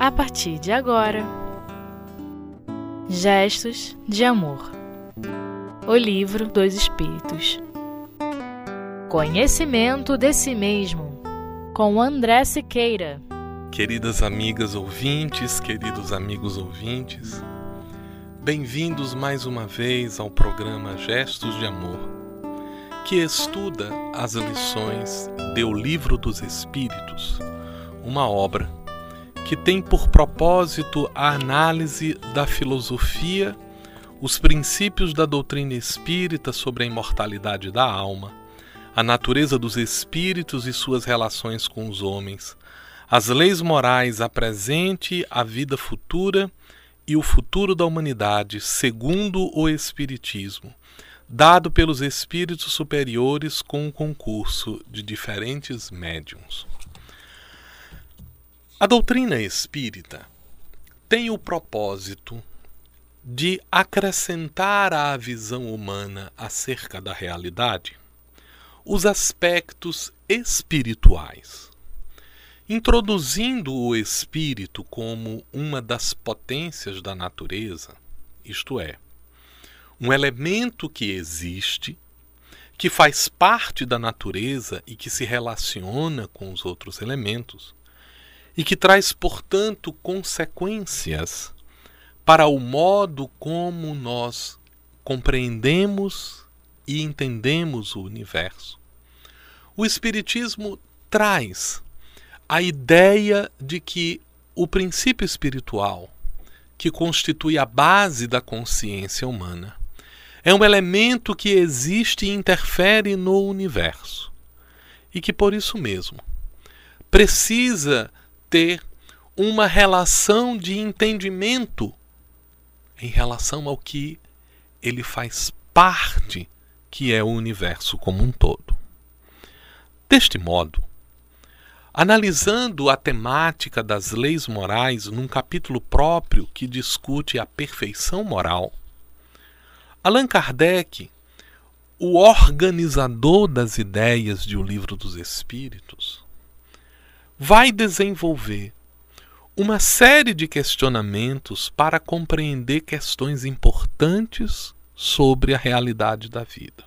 a partir de agora. Gestos de Amor O Livro dos Espíritos Conhecimento de si mesmo com André Siqueira. Queridas amigas ouvintes, queridos amigos ouvintes, bem-vindos mais uma vez ao programa Gestos de Amor, que estuda as lições do Livro dos Espíritos, uma obra que tem por propósito a análise da filosofia, os princípios da doutrina espírita sobre a imortalidade da alma, a natureza dos espíritos e suas relações com os homens, as leis morais a presente, a vida futura e o futuro da humanidade, segundo o Espiritismo, dado pelos espíritos superiores com o concurso de diferentes médiums. A doutrina espírita tem o propósito de acrescentar à visão humana acerca da realidade os aspectos espirituais, introduzindo o espírito como uma das potências da natureza, isto é, um elemento que existe, que faz parte da natureza e que se relaciona com os outros elementos e que traz, portanto, consequências para o modo como nós compreendemos e entendemos o universo. O Espiritismo traz a ideia de que o princípio espiritual, que constitui a base da consciência humana, é um elemento que existe e interfere no universo e que, por isso mesmo, precisa ter uma relação de entendimento em relação ao que ele faz parte, que é o universo como um todo. Deste modo, analisando a temática das leis morais num capítulo próprio que discute a perfeição moral, Allan Kardec, o organizador das ideias de O Livro dos Espíritos, vai desenvolver uma série de questionamentos para compreender questões importantes sobre a realidade da vida.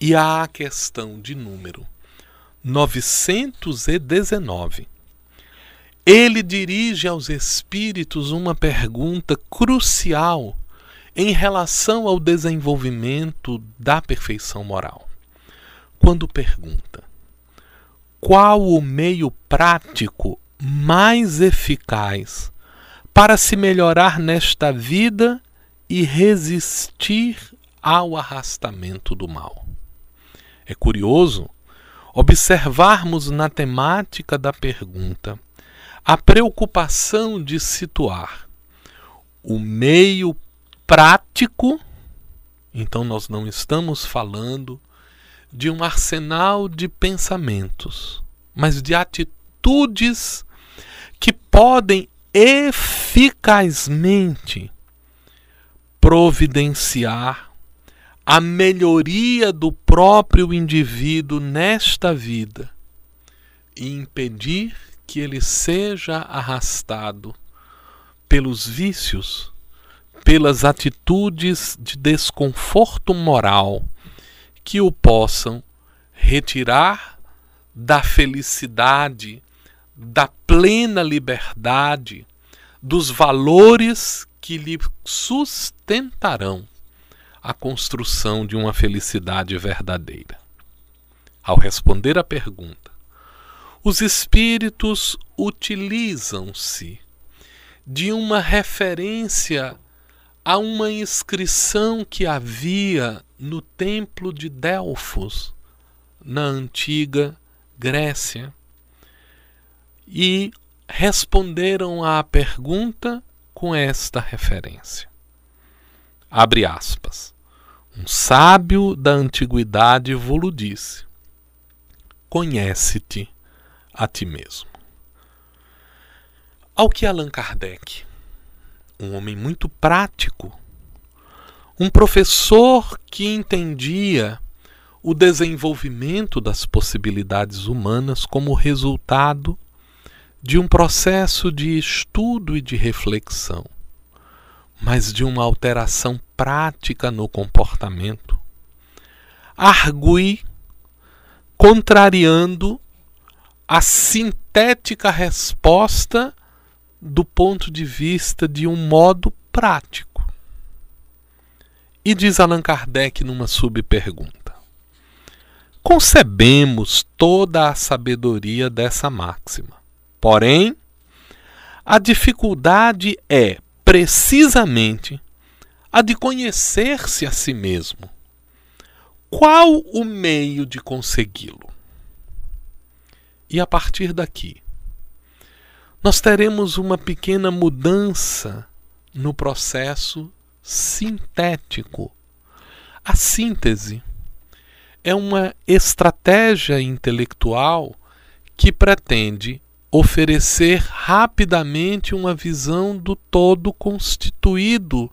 E há a questão de número 919. Ele dirige aos espíritos uma pergunta crucial em relação ao desenvolvimento da perfeição moral. Quando pergunta: qual o meio prático mais eficaz para se melhorar nesta vida e resistir ao arrastamento do mal. É curioso observarmos na temática da pergunta a preocupação de situar o meio prático, então nós não estamos falando de um arsenal de pensamentos, mas de atitudes que podem eficazmente providenciar a melhoria do próprio indivíduo nesta vida e impedir que ele seja arrastado pelos vícios, pelas atitudes de desconforto moral que o possam retirar da felicidade, da plena liberdade, dos valores que lhe sustentarão a construção de uma felicidade verdadeira. Ao responder à pergunta, os espíritos utilizam-se de uma referência a uma inscrição que havia no templo de Delfos, na antiga Grécia, e responderam à pergunta com esta referência. Abre aspas. Um sábio da antiguidade vos disse: Conhece-te a ti mesmo. Ao que Allan Kardec, um homem muito prático, um professor que entendia o desenvolvimento das possibilidades humanas como resultado de um processo de estudo e de reflexão, mas de uma alteração prática no comportamento. Argui contrariando a sintética resposta do ponto de vista de um modo prático. E diz Allan Kardec numa subpergunta: Concebemos toda a sabedoria dessa máxima. Porém, a dificuldade é precisamente a de conhecer-se a si mesmo. Qual o meio de consegui-lo? E a partir daqui, nós teremos uma pequena mudança no processo sintético. A síntese é uma estratégia intelectual que pretende oferecer rapidamente uma visão do todo constituído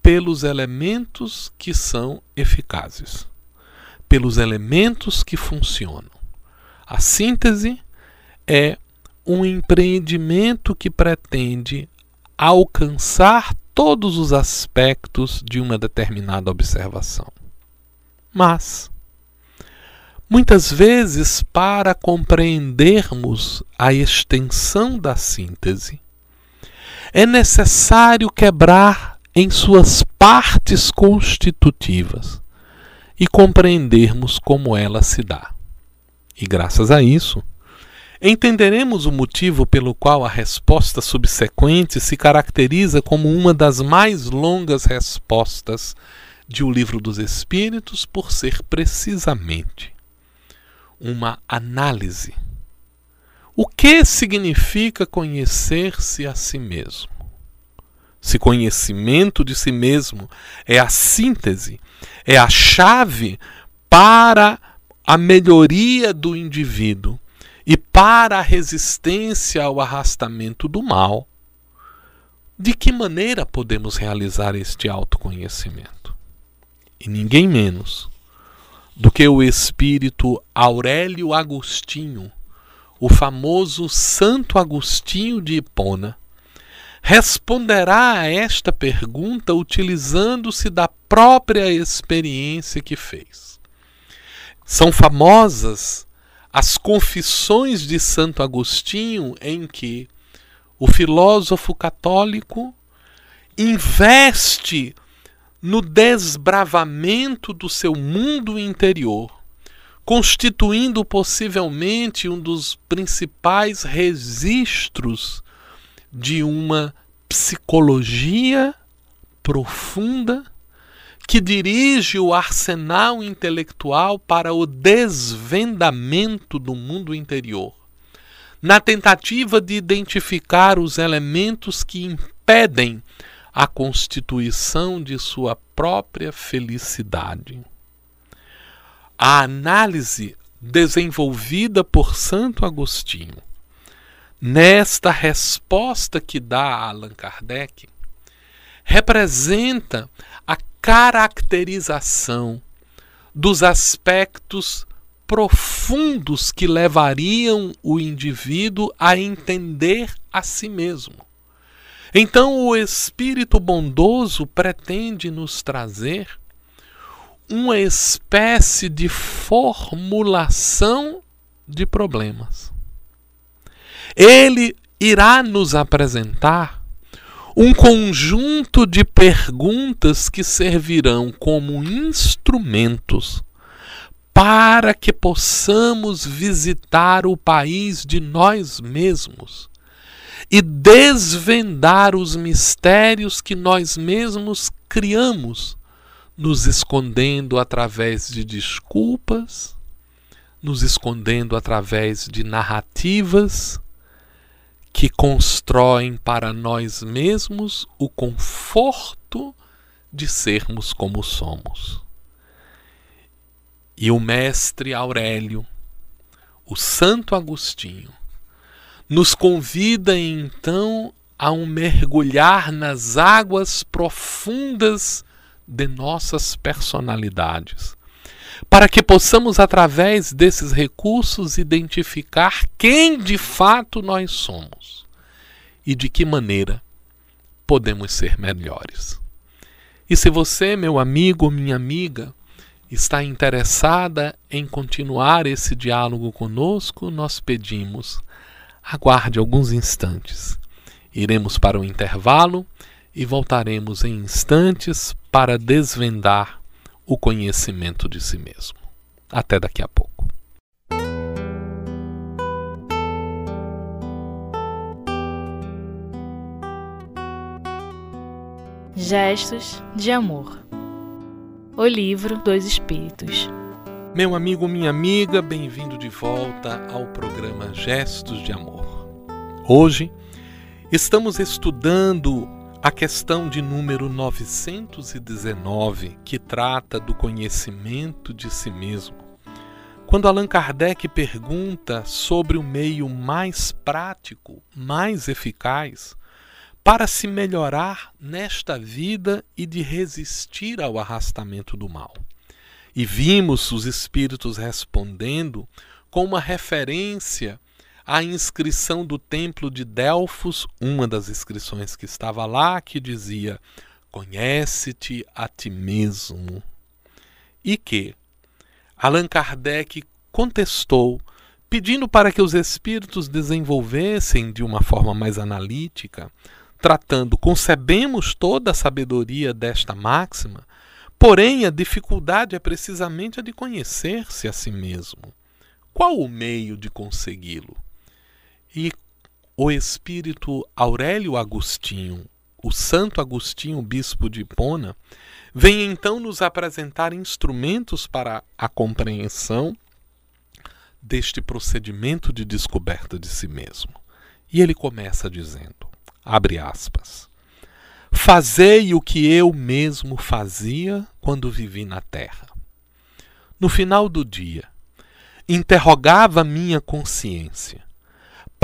pelos elementos que são eficazes, pelos elementos que funcionam. A síntese é um empreendimento que pretende alcançar todos os aspectos de uma determinada observação. Mas, muitas vezes, para compreendermos a extensão da síntese, é necessário quebrar em suas partes constitutivas e compreendermos como ela se dá. E graças a isso, entenderemos o motivo pelo qual a resposta subsequente se caracteriza como uma das mais longas respostas de O Livro dos Espíritos, por ser precisamente uma análise. O que significa conhecer-se a si mesmo? Se conhecimento de si mesmo é a síntese, é a chave para a melhoria do indivíduo e para a resistência ao arrastamento do mal, de que maneira podemos realizar este autoconhecimento? E ninguém menos do que o espírito Aurélio Agostinho, o famoso Santo Agostinho de Hipona, responderá a esta pergunta utilizando-se da própria experiência que fez. São famosas as confissões de Santo Agostinho, em que o filósofo católico investe no desbravamento do seu mundo interior, constituindo possivelmente um dos principais registros de uma psicologia profunda que dirige o arsenal intelectual para o desvendamento do mundo interior, na tentativa de identificar os elementos que impedem a constituição de sua própria felicidade. A análise desenvolvida por Santo Agostinho, nesta resposta que dá a Allan Kardec, representa a caracterização dos aspectos profundos que levariam o indivíduo a entender a si mesmo. Então, o Espírito bondoso pretende nos trazer uma espécie de formulação de problemas. Ele irá nos apresentar um conjunto de perguntas que servirão como instrumentos para que possamos visitar o país de nós mesmos e desvendar os mistérios que nós mesmos criamos, nos escondendo através de desculpas, nos escondendo através de narrativas que constroem para nós mesmos o conforto de sermos como somos. E o mestre Aurélio, o Santo Agostinho, nos convida então a um mergulhar nas águas profundas de nossas personalidades, para que possamos, através desses recursos, identificar quem de fato nós somos e de que maneira podemos ser melhores. E se você, meu amigo ou minha amiga, está interessada em continuar esse diálogo conosco, nós pedimos, aguarde alguns instantes. Iremos para o intervalo e voltaremos em instantes para desvendar o conhecimento de si mesmo. Até daqui a pouco. Gestos de Amor O Livro dos Espíritos Meu amigo, minha amiga, bem-vindo de volta ao programa Gestos de Amor. Hoje estamos estudando a questão de número 919, que trata do conhecimento de si mesmo. Quando Allan Kardec pergunta sobre o meio mais prático, mais eficaz, para se melhorar nesta vida e de resistir ao arrastamento do mal. E vimos os espíritos respondendo com uma referência à inscrição do templo de Delfos, uma das inscrições que estava lá, que dizia: Conhece-te a ti mesmo. E que Allan Kardec contestou, pedindo para que os espíritos desenvolvessem de uma forma mais analítica tratando, concebemos toda a sabedoria desta máxima, porém a dificuldade é precisamente a de conhecer-se a si mesmo. Qual o meio de consegui-lo? E o espírito Aurélio Agostinho, o Santo Agostinho, bispo de Hipona, vem então nos apresentar instrumentos para a compreensão deste procedimento de descoberta de si mesmo. E ele começa dizendo: Abre aspas. Fazei o que eu mesmo fazia quando vivi na terra. No final do dia, interrogava minha consciência,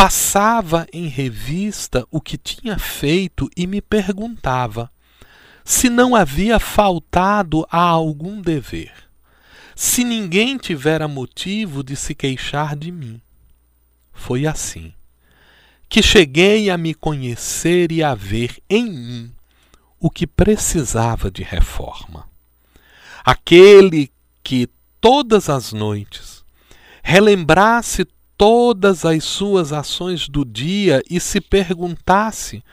passava em revista o que tinha feito e me perguntava se não havia faltado a algum dever, se ninguém tivera motivo de se queixar de mim. Foi assim que cheguei a me conhecer e a ver em mim o que precisava de reforma. Aquele que todas as noites relembrasse todas as suas ações do dia e se perguntasse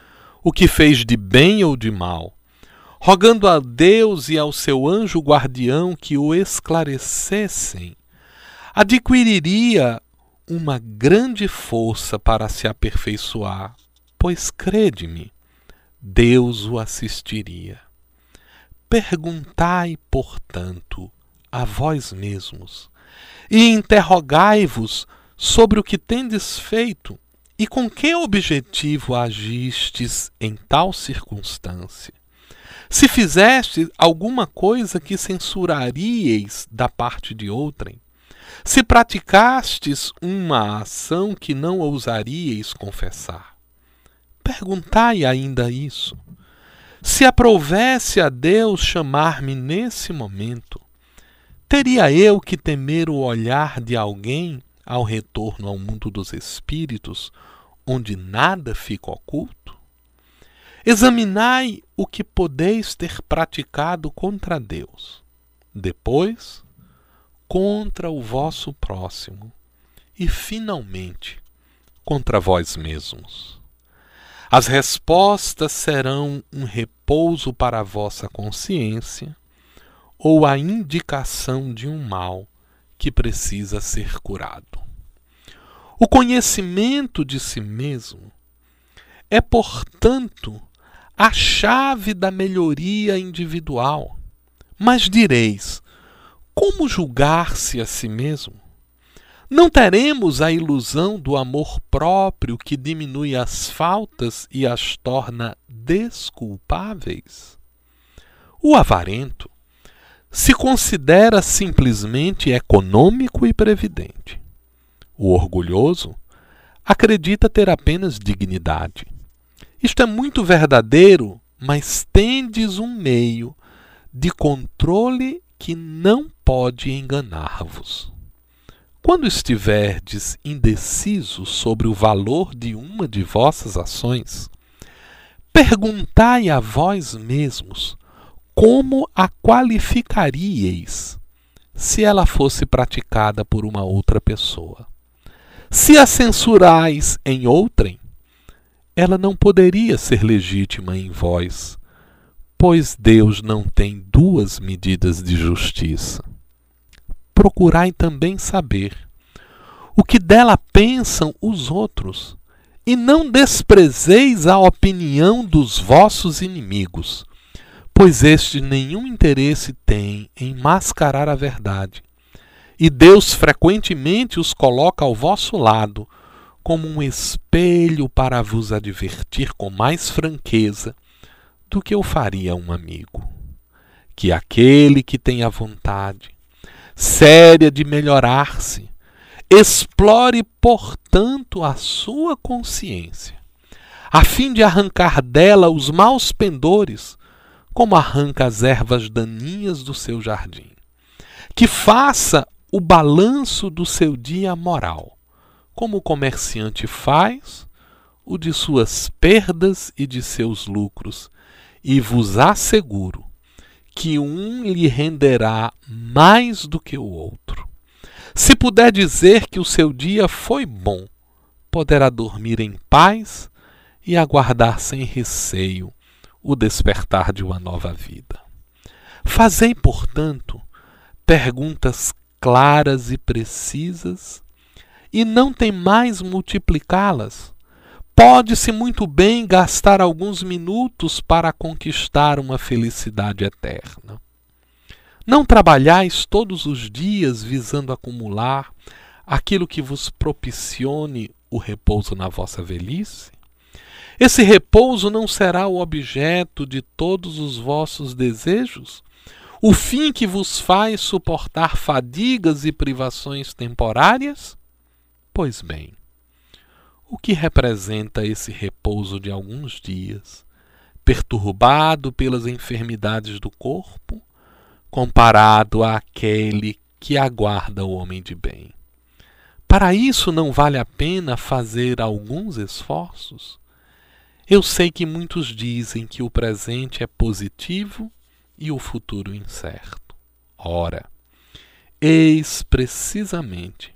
o que fez de bem ou de mal, rogando a Deus e ao seu anjo guardião que o esclarecessem, adquiriria uma grande força para se aperfeiçoar, pois crede-me, Deus o assistiria. Perguntai, portanto, a vós mesmos, e interrogai-vos sobre o que tendes feito e com que objetivo agistes em tal circunstância. Se fizeste alguma coisa que censuraríeis da parte de outrem, se praticastes uma ação que não ousaríeis confessar. Perguntai ainda isso. Se aprovesse a Deus chamar-me nesse momento, teria eu que temer o olhar de alguém ao retorno ao mundo dos espíritos, onde nada fica oculto? Examinai o que podeis ter praticado contra Deus. Depois, contra o vosso próximo e, finalmente, contra vós mesmos. As respostas serão um repouso para a vossa consciência ou a indicação de um mal que precisa ser curado. O conhecimento de si mesmo é, portanto, a chave da melhoria individual. Mas direis, como julgar-se a si mesmo? Não teremos a ilusão do amor próprio que diminui as faltas e as torna desculpáveis? O avarento se considera simplesmente econômico e previdente. O orgulhoso acredita ter apenas dignidade. Isto é muito verdadeiro, mas tendes um meio de controle que não pode enganar-vos. Quando estiverdes indecisos sobre o valor de uma de vossas ações, perguntai a vós mesmos como a qualificaríeis se ela fosse praticada por uma outra pessoa. Se a censurais em outrem, ela não poderia ser legítima em vós, pois Deus não tem duas medidas de justiça procurai também saber o que dela pensam os outros, e não desprezeis a opinião dos vossos inimigos, pois este nenhum interesse tem em mascarar a verdade. E Deus frequentemente os coloca ao vosso lado, como um espelho para vos advertir com mais franqueza do que eu faria a um amigo. Que aquele que tem a vontade séria de melhorar-se. Explore, portanto, a sua consciência, a fim de arrancar dela os maus pendores, como arranca as ervas daninhas do seu jardim. Que faça o balanço do seu dia moral, como o comerciante faz o de suas perdas e de seus lucros, e vos asseguro que um lhe renderá mais do que o outro. Se puder dizer que o seu dia foi bom, poderá dormir em paz e aguardar sem receio o despertar de uma nova vida. Fazei, portanto, perguntas claras e precisas e não tem mais multiplicá-las Pode-se muito bem gastar alguns minutos para conquistar uma felicidade eterna. Não trabalhais todos os dias visando acumular aquilo que vos propicione o repouso na vossa velhice? Esse repouso não será o objeto de todos os vossos desejos? O fim que vos faz suportar fadigas e privações temporárias? Pois bem, o que representa esse repouso de alguns dias, perturbado pelas enfermidades do corpo, comparado àquele que aguarda o homem de bem? Para isso não vale a pena fazer alguns esforços? Eu sei que muitos dizem que o presente é positivo e o futuro incerto. Ora, eis precisamente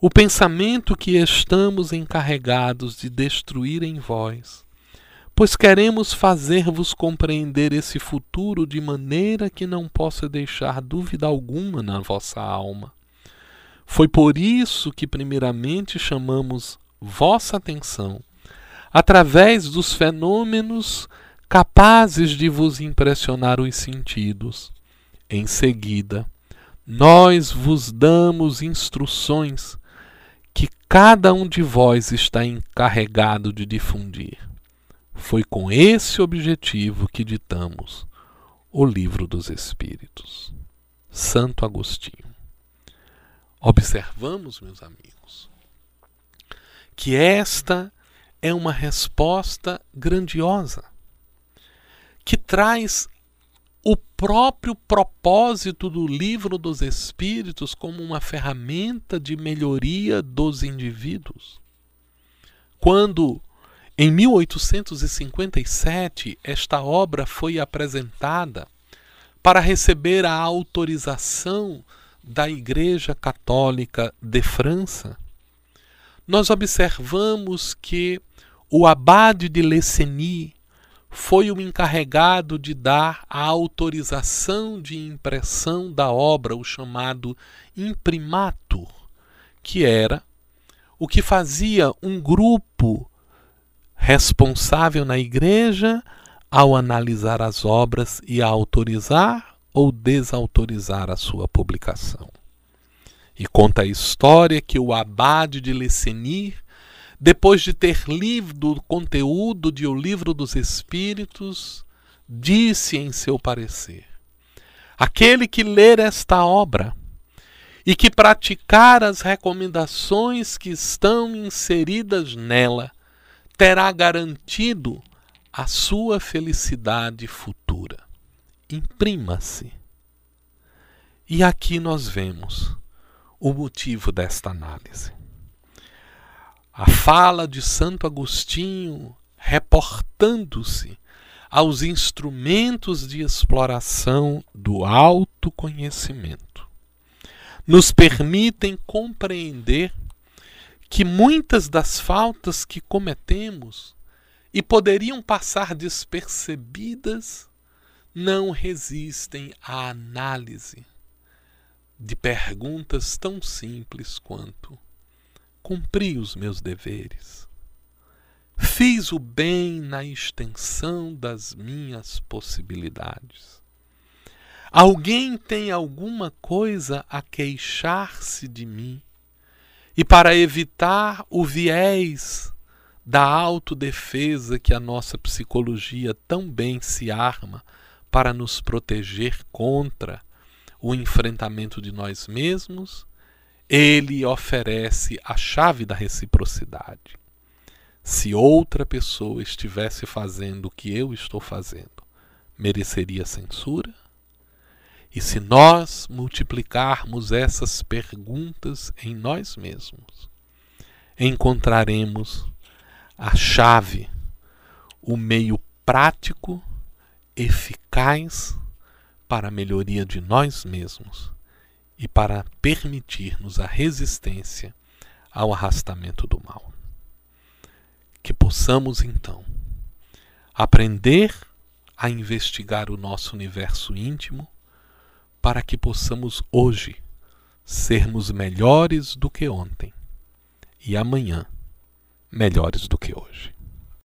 o pensamento que estamos encarregados de destruir em vós, pois queremos fazer-vos compreender esse futuro de maneira que não possa deixar dúvida alguma na vossa alma. Foi por isso que, primeiramente, chamamos vossa atenção através dos fenômenos capazes de vos impressionar os sentidos. Em seguida, nós vos damos instruções que cada um de vós está encarregado de difundir. Foi com esse objetivo que ditamos o Livro dos Espíritos. Santo Agostinho. Observamos, meus amigos, que esta é uma resposta grandiosa que traz o próprio propósito do livro dos Espíritos como uma ferramenta de melhoria dos indivíduos. Quando, em 1857, esta obra foi apresentada para receber a autorização da Igreja Católica de França, nós observamos que o abade de Lessenis foi o encarregado de dar a autorização de impressão da obra, o chamado imprimatur, que era o que fazia um grupo responsável na igreja ao analisar as obras e autorizar ou desautorizar a sua publicação. E conta a história que o abade de Lessenir depois de ter lido o conteúdo de O Livro dos Espíritos, disse em seu parecer: Aquele que ler esta obra e que praticar as recomendações que estão inseridas nela, terá garantido a sua felicidade futura. Imprima-se. E aqui nós vemos o motivo desta análise. A fala de Santo Agostinho reportando-se aos instrumentos de exploração do autoconhecimento. Nos permitem compreender que muitas das faltas que cometemos e poderiam passar despercebidas não resistem à análise de perguntas tão simples quanto: cumpri os meus deveres? Fiz o bem na extensão das minhas possibilidades? Alguém tem alguma coisa a queixar-se de mim? E para evitar o viés da autodefesa que a nossa psicologia tão bem se arma para nos proteger contra o enfrentamento de nós mesmos, ele oferece a chave da reciprocidade. Se outra pessoa estivesse fazendo o que eu estou fazendo, mereceria censura? E se nós multiplicarmos essas perguntas em nós mesmos, encontraremos a chave, o meio prático, eficaz para a melhoria de nós mesmos e para permitir-nos a resistência ao arrastamento do mal. Que possamos então aprender a investigar o nosso universo íntimo para que possamos hoje sermos melhores do que ontem e amanhã melhores do que hoje.